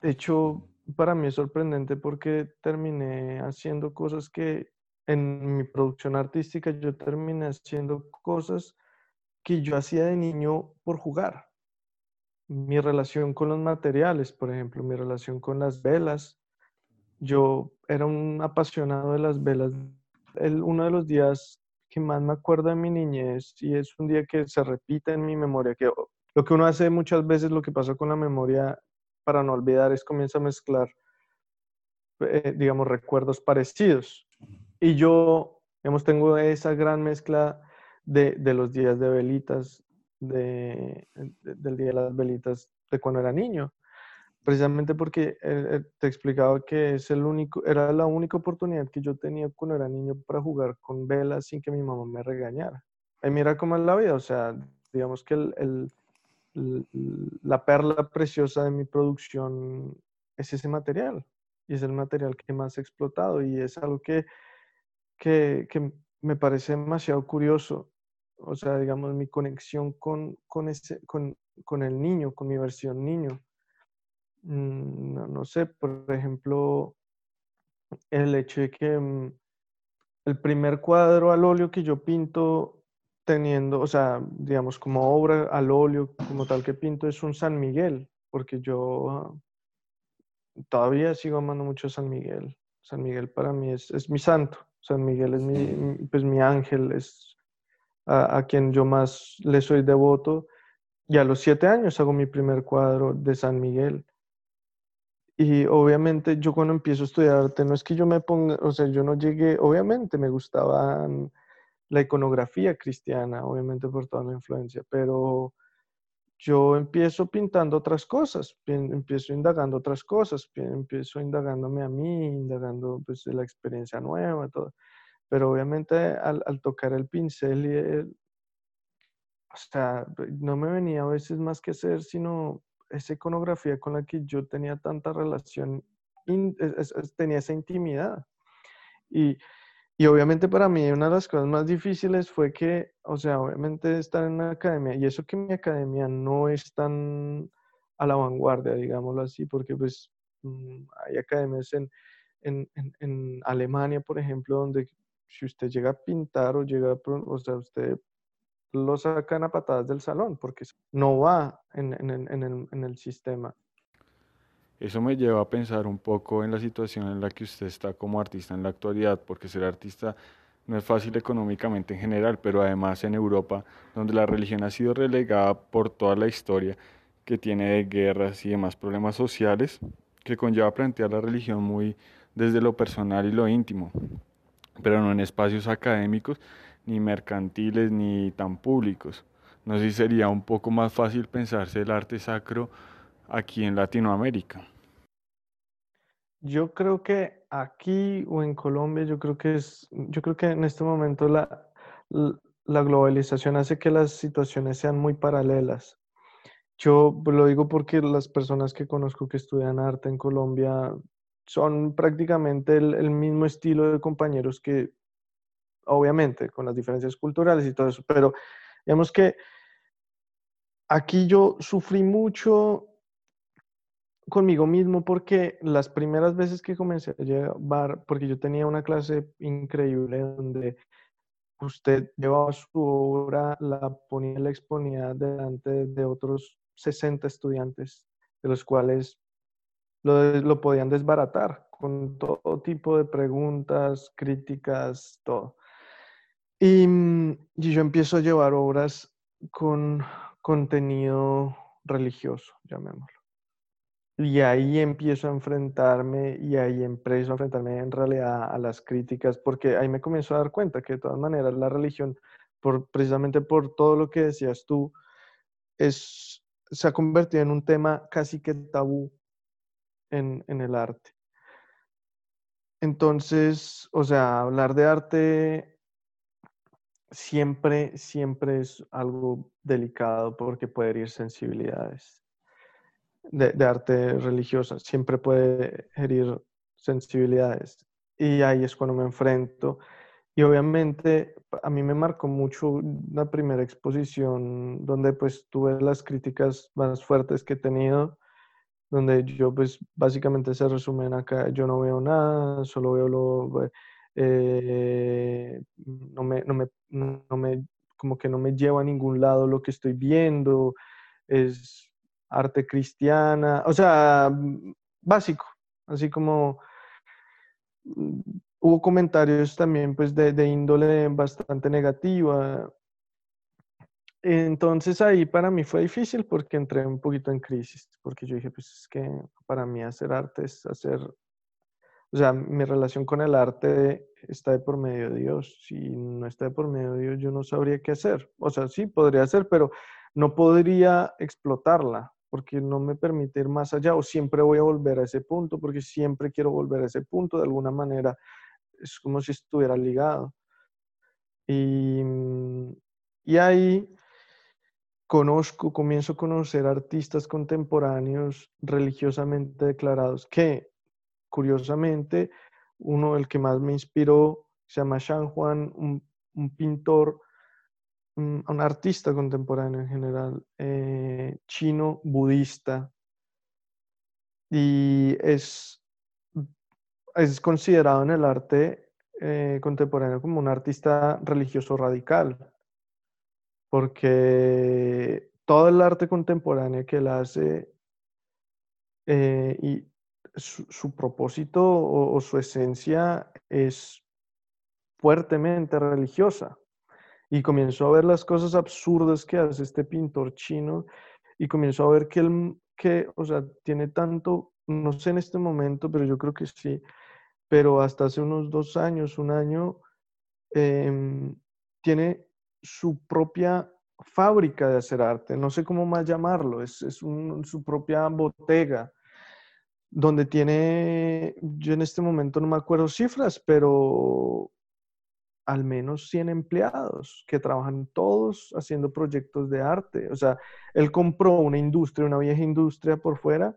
De hecho, para mí es sorprendente porque terminé haciendo cosas que en mi producción artística yo terminé haciendo cosas que yo hacía de niño por jugar. Mi relación con los materiales, por ejemplo, mi relación con las velas. Yo era un apasionado de las velas. Uno de los días que más me acuerdo de mi niñez y es un día que se repite en mi memoria, que lo que uno hace muchas veces, lo que pasa con la memoria para no olvidar es comienza a mezclar, eh, digamos, recuerdos parecidos. Y yo, digamos, tengo esa gran mezcla de, de los días de velitas, de, del día de las velitas de cuando era niño precisamente porque eh, eh, te explicaba que es el único, era la única oportunidad que yo tenía cuando era niño para jugar con velas sin que mi mamá me regañara. Y mira cómo es la vida, o sea, digamos que la perla preciosa de mi producción es ese material y es el material que más he explotado y es algo que, que, que me parece demasiado curioso. O sea, digamos, mi conexión con, con, ese, con, con el niño, con mi versión niño no, no, sé, por ejemplo, el hecho de que mm, el primer cuadro al óleo que yo pinto teniendo, o sea, digamos, como obra al óleo, como tal que pinto, es un San Miguel, porque yo todavía sigo amando mucho a San Miguel. San Miguel para mí es, es mi santo. San Miguel es mi, pues, mi ángel, es a, a, quien yo más le soy devoto. Y a los siete años hago mi primer cuadro de San Miguel. Y obviamente yo cuando empiezo a estudiar arte, no es que yo me ponga, o sea, yo no llegué, obviamente me gustaba la iconografía cristiana, obviamente por toda la influencia, pero yo empiezo pintando otras cosas, empiezo indagando otras cosas, empiezo indagándome a mí, indagando pues la experiencia nueva, todo. Pero obviamente al, al tocar el pincel y el, o sea, no me venía a veces más que hacer, sino esa iconografía con la que yo tenía tanta relación, tenía esa intimidad. Y, y, obviamente para mí una de las cosas más difíciles fue que, o sea, obviamente estar en una academia, y eso que mi academia no es tan a la vanguardia, digámoslo así, porque pues mm, hay academias en, en, en, Alemania, por ejemplo, donde si usted llega a pintar o llega, o sea, usted lo sacan a patadas del salón porque no va en, en, el, sistema. Eso me lleva a pensar un poco en la situación en la que usted está como artista en la actualidad, porque ser artista no es fácil económicamente en general, pero además en Europa, donde la religión ha sido relegada por toda la historia que tiene de guerras y demás problemas sociales, que conlleva plantear la religión muy desde lo personal y lo íntimo, pero no en espacios académicos ni mercantiles, ni tan públicos. No sé si sería un poco más fácil pensarse el arte sacro aquí en Latinoamérica. Yo creo que aquí o en Colombia, yo creo que es, yo creo que en este momento la, la globalización hace que las situaciones sean muy paralelas. Yo lo digo porque las personas que conozco que estudian arte en Colombia son prácticamente el, el mismo estilo de compañeros que obviamente, con las diferencias culturales y todo eso, pero digamos que aquí yo sufrí mucho conmigo mismo porque las primeras veces que comencé a llevar, porque yo tenía una clase increíble donde usted llevaba su obra, la ponía, la exponía delante de otros 60 estudiantes, de los cuales lo, lo podían desbaratar con todo tipo de preguntas, críticas, todo. Mm, y, yo empiezo a llevar obras con contenido religioso, llamémoslo. Y ahí empiezo a enfrentarme y ahí empiezo a enfrentarme en realidad a las críticas, porque ahí me comienzo a dar cuenta que de todas maneras la religión, por, precisamente por todo lo que decías tú, es, se ha convertido en un tema casi que tabú en, en el arte. Entonces, o sea, hablar de arte siempre, siempre es algo delicado porque puede herir sensibilidades de, arte religiosa, siempre puede herir sensibilidades. Y ahí es cuando me enfrento. Y obviamente a mí me marcó mucho la primera exposición donde pues tuve las críticas más fuertes que he tenido, donde yo pues básicamente se resumen acá, yo no veo nada, solo veo lo eh, no, me, no, me, no me, como que no me lleva a ningún lado lo que estoy viendo, es arte cristiana, o sea, básico, así como hubo comentarios también pues de, de índole bastante negativa. Entonces ahí para mí fue difícil porque entré un poquito en crisis, porque yo dije, pues es que para mí hacer arte es hacer, o sea, mi relación con el arte está de por medio de Dios. Si no está de por medio de Dios, yo no sabría qué hacer. O sea, sí, podría hacer, pero no podría explotarla porque no me permite ir más allá o siempre voy a volver a ese punto porque siempre quiero volver a ese punto de alguna manera es como si estuviera ligado. Y, mm, y ahí conozco, comienzo a conocer artistas contemporáneos religiosamente declarados que, curiosamente, uno, el que más me inspiró, se llama Shang Juan, un, pintor, un, artista contemporáneo en general, eh, chino, budista, y es es considerado en el arte eh, contemporáneo como un artista religioso radical, porque todo el arte contemporáneo que él hace eh, y su, propósito o, su esencia es fuertemente religiosa. Y comenzó a ver las cosas absurdas que hace este pintor chino y comenzó a ver que él, que, o sea, tiene tanto, no sé en este momento, pero yo creo que sí, pero hasta hace unos dos años, un año, em, tiene su propia fábrica de hacer arte, no sé cómo más llamarlo, es, su propia botega, donde tiene, yo en este momento no me acuerdo cifras, pero al menos 100 empleados que trabajan todos haciendo proyectos de arte. O sea, él compró una industria, una vieja industria por fuera,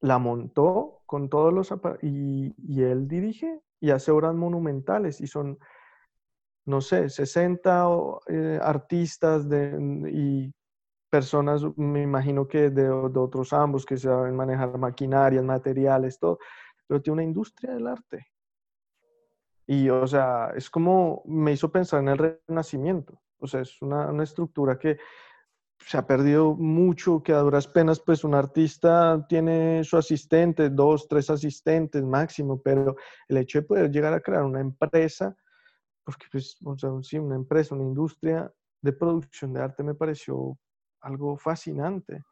la montó con todos los y, y él dirige y hace obras monumentales y son, no sé, 60 eh, artistas de, y personas, me imagino que de, de, otros ambos que saben manejar maquinarias, materiales, todo, pero tiene una industria del arte. Y, o sea, es como me hizo pensar en el renacimiento. O sea, es una, una estructura que se ha perdido mucho, que a duras penas, pues un artista tiene su asistente, dos, tres asistentes máximo, pero el hecho de poder llegar a crear una empresa, porque pues, o sea, sí, una empresa, una industria de producción de arte me pareció algo fascinante.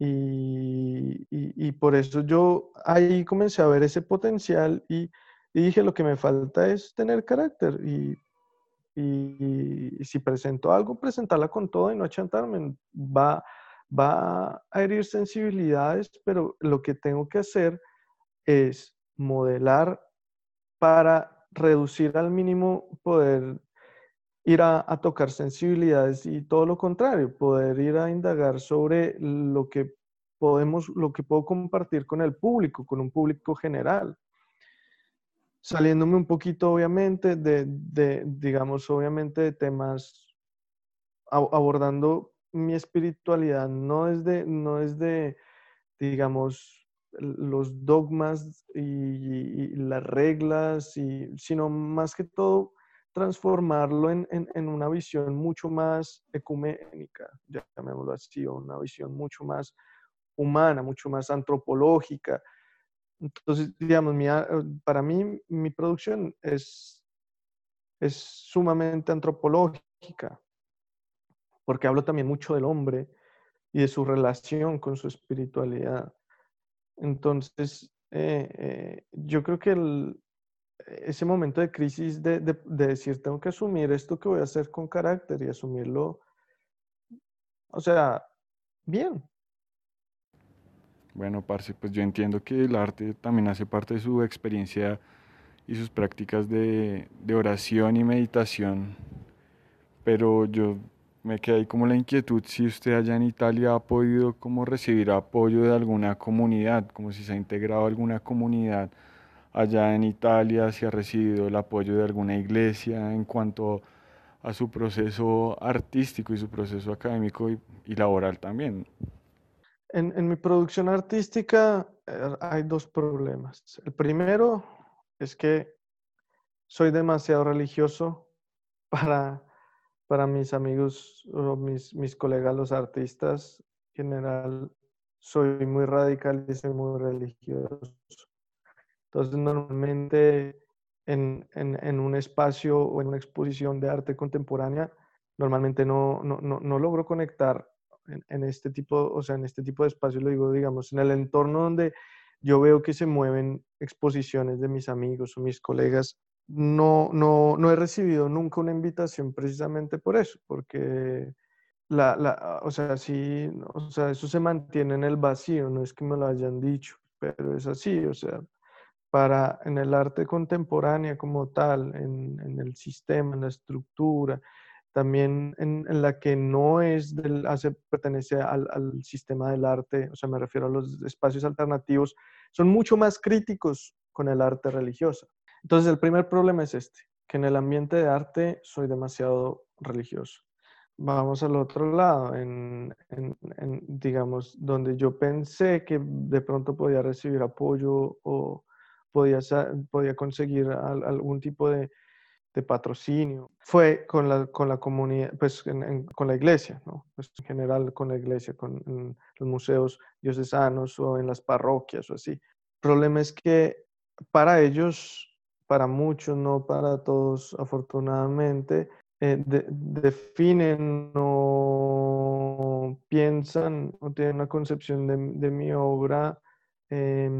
Y, y, por eso yo ahí comencé a ver ese potencial y, dije, lo que me falta es tener carácter. Y y, si presento algo, presentarla con todo y no achantarme. Va, va a herir sensibilidades, pero lo que tengo que hacer es modelar para reducir al mínimo, poder ir a, a, tocar sensibilidades y todo lo contrario, poder ir a indagar sobre lo que podemos, lo que puedo compartir con el público, con un público general. Saliéndome un poquito, obviamente, de, de digamos, obviamente, de temas, abordando mi espiritualidad, no es de, no es de, digamos, los dogmas y, las reglas, y, sino más que todo transformarlo en, en, una visión mucho más ecuménica, llamémoslo así, o una visión mucho más humana, mucho más antropológica, entonces, digamos, eh, para mí mi producción es, es sumamente antropológica, porque hablo también mucho del hombre y de su relación con su espiritualidad. Entonces, eh, eh, yo creo que ese momento de crisis de, de, decir, tengo que asumir esto que voy a hacer con carácter y asumirlo, o sea, bien, bueno, Parce, pues yo entiendo que el arte también hace parte de su experiencia y sus prácticas de, de oración y meditación, pero yo me quedé ahí como la inquietud si usted allá en Italia ha podido como recibir apoyo de alguna comunidad, como si se ha integrado a alguna comunidad allá en Italia, si ha recibido el apoyo de alguna iglesia en cuanto a su proceso artístico y su proceso académico y, laboral también. En, mi producción artística eh, hay dos problemas. El primero es que soy demasiado religioso para, para mis amigos o mis, mis colegas los artistas. En general, soy muy radical y soy muy religioso. Entonces, normalmente en, en, en, un espacio o en una exposición de arte contemporánea, normalmente no, no, no, no logro conectar en, en, este tipo, o sea, en este tipo de espacios, lo digo, digamos, en el entorno donde yo veo que se mueven exposiciones de mis amigos o mis colegas, no, no, no he recibido nunca una invitación precisamente por eso, porque la, la, o sea, sí, o sea, eso se mantiene en el vacío, no es que me lo hayan dicho, pero es así, o sea, para en el arte contemporáneo como tal, en, en el sistema, en la estructura, también en, en, la que no es del, hace, pertenece al, al, sistema del arte, o sea, me refiero a los espacios alternativos, son mucho más críticos con el arte religioso. Entonces, el primer problema es este, que en el ambiente de arte soy demasiado religioso. Vamos al otro lado, en, en digamos, donde yo pensé que de pronto podía recibir apoyo o podía, podía conseguir algún tipo de, de patrocinio fue con la, con la comunidad, pues con la iglesia, ¿no? Pues en general con la iglesia, con los museos diocesanos o en las parroquias o así. El problema es que para ellos, para muchos, no para todos, afortunadamente, eh, definen o piensan o tienen una concepción de, de mi obra eh,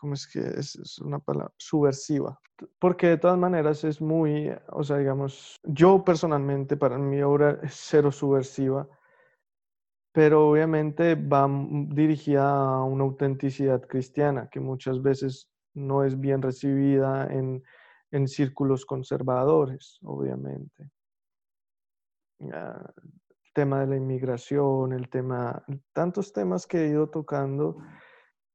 ¿cómo es que es, una palabra? Subversiva. Porque de todas maneras es muy, o sea, digamos, yo personalmente para mi obra es cero subversiva, pero obviamente va dirigida a una autenticidad cristiana que muchas veces no es bien recibida en, en círculos conservadores, obviamente. el tema de la inmigración, el tema, tantos temas que he ido tocando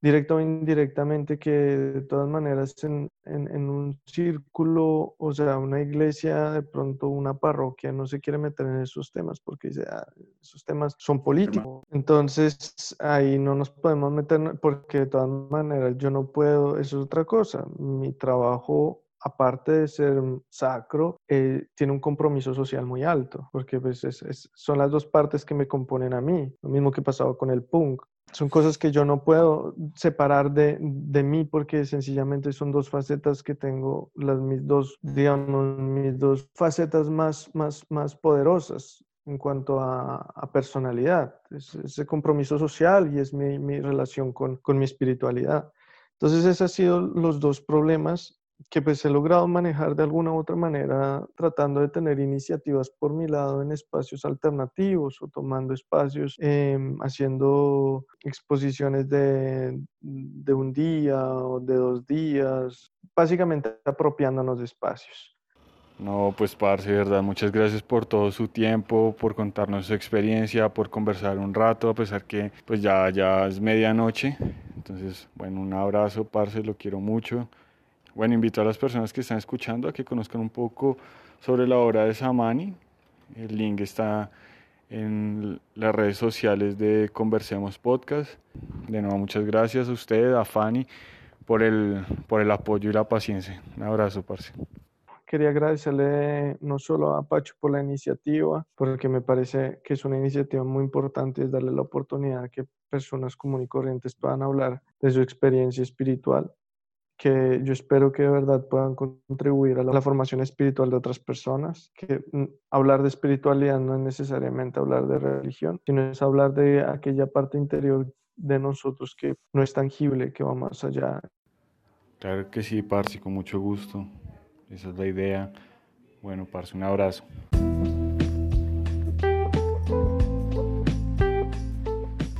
directo o indirectamente, que de todas maneras en, en, un círculo, o sea, una iglesia, de pronto una parroquia, no se quiere meter en esos temas porque ah, esos temas son políticos. Entonces ahí no nos podemos meter porque de todas maneras yo no puedo, eso es otra cosa. Mi trabajo aparte de ser sacro, eh, tiene un compromiso social muy alto, porque pues es, son las dos partes que me componen a mí, lo mismo que pasaba con el punk son cosas que yo no puedo separar de, de, mí porque sencillamente son dos facetas que tengo, las mis dos, digamos, mis dos facetas más, más, más poderosas en cuanto a, a personalidad. Es, ese compromiso social y es mi, mi relación con, con, mi espiritualidad. Entonces, esos han sido los dos problemas que pues he logrado manejar de alguna u otra manera tratando de tener iniciativas por mi lado en espacios alternativos o tomando espacios, em, haciendo exposiciones de, de un día o de dos días, básicamente apropiándonos de espacios. No, pues parce, verdad, muchas gracias por todo su tiempo, por contarnos su experiencia, por conversar un rato, a pesar que pues ya, ya es medianoche. Entonces, bueno, un abrazo, parce, lo quiero mucho. Bueno, invito a las personas que están escuchando a que conozcan un poco sobre la obra de Samani. El link está en las redes sociales de Conversemos Podcast. De nuevo, muchas gracias a usted, a Fanny, por el, por el apoyo y la paciencia. Un abrazo, parce. Quería agradecerle no solo a Pacho por la iniciativa, porque me parece que es una iniciativa muy importante, es darle la oportunidad a que personas comunes y corrientes puedan hablar de su experiencia espiritual que yo espero que de verdad puedan contribuir a la, formación espiritual de otras personas, que mm, hablar de espiritualidad no es necesariamente hablar de religión, sino es hablar de aquella parte interior de nosotros que no es tangible, que va más allá. Claro que sí, Parsi, con mucho gusto. Esa es la idea. Bueno, Parsi, un abrazo.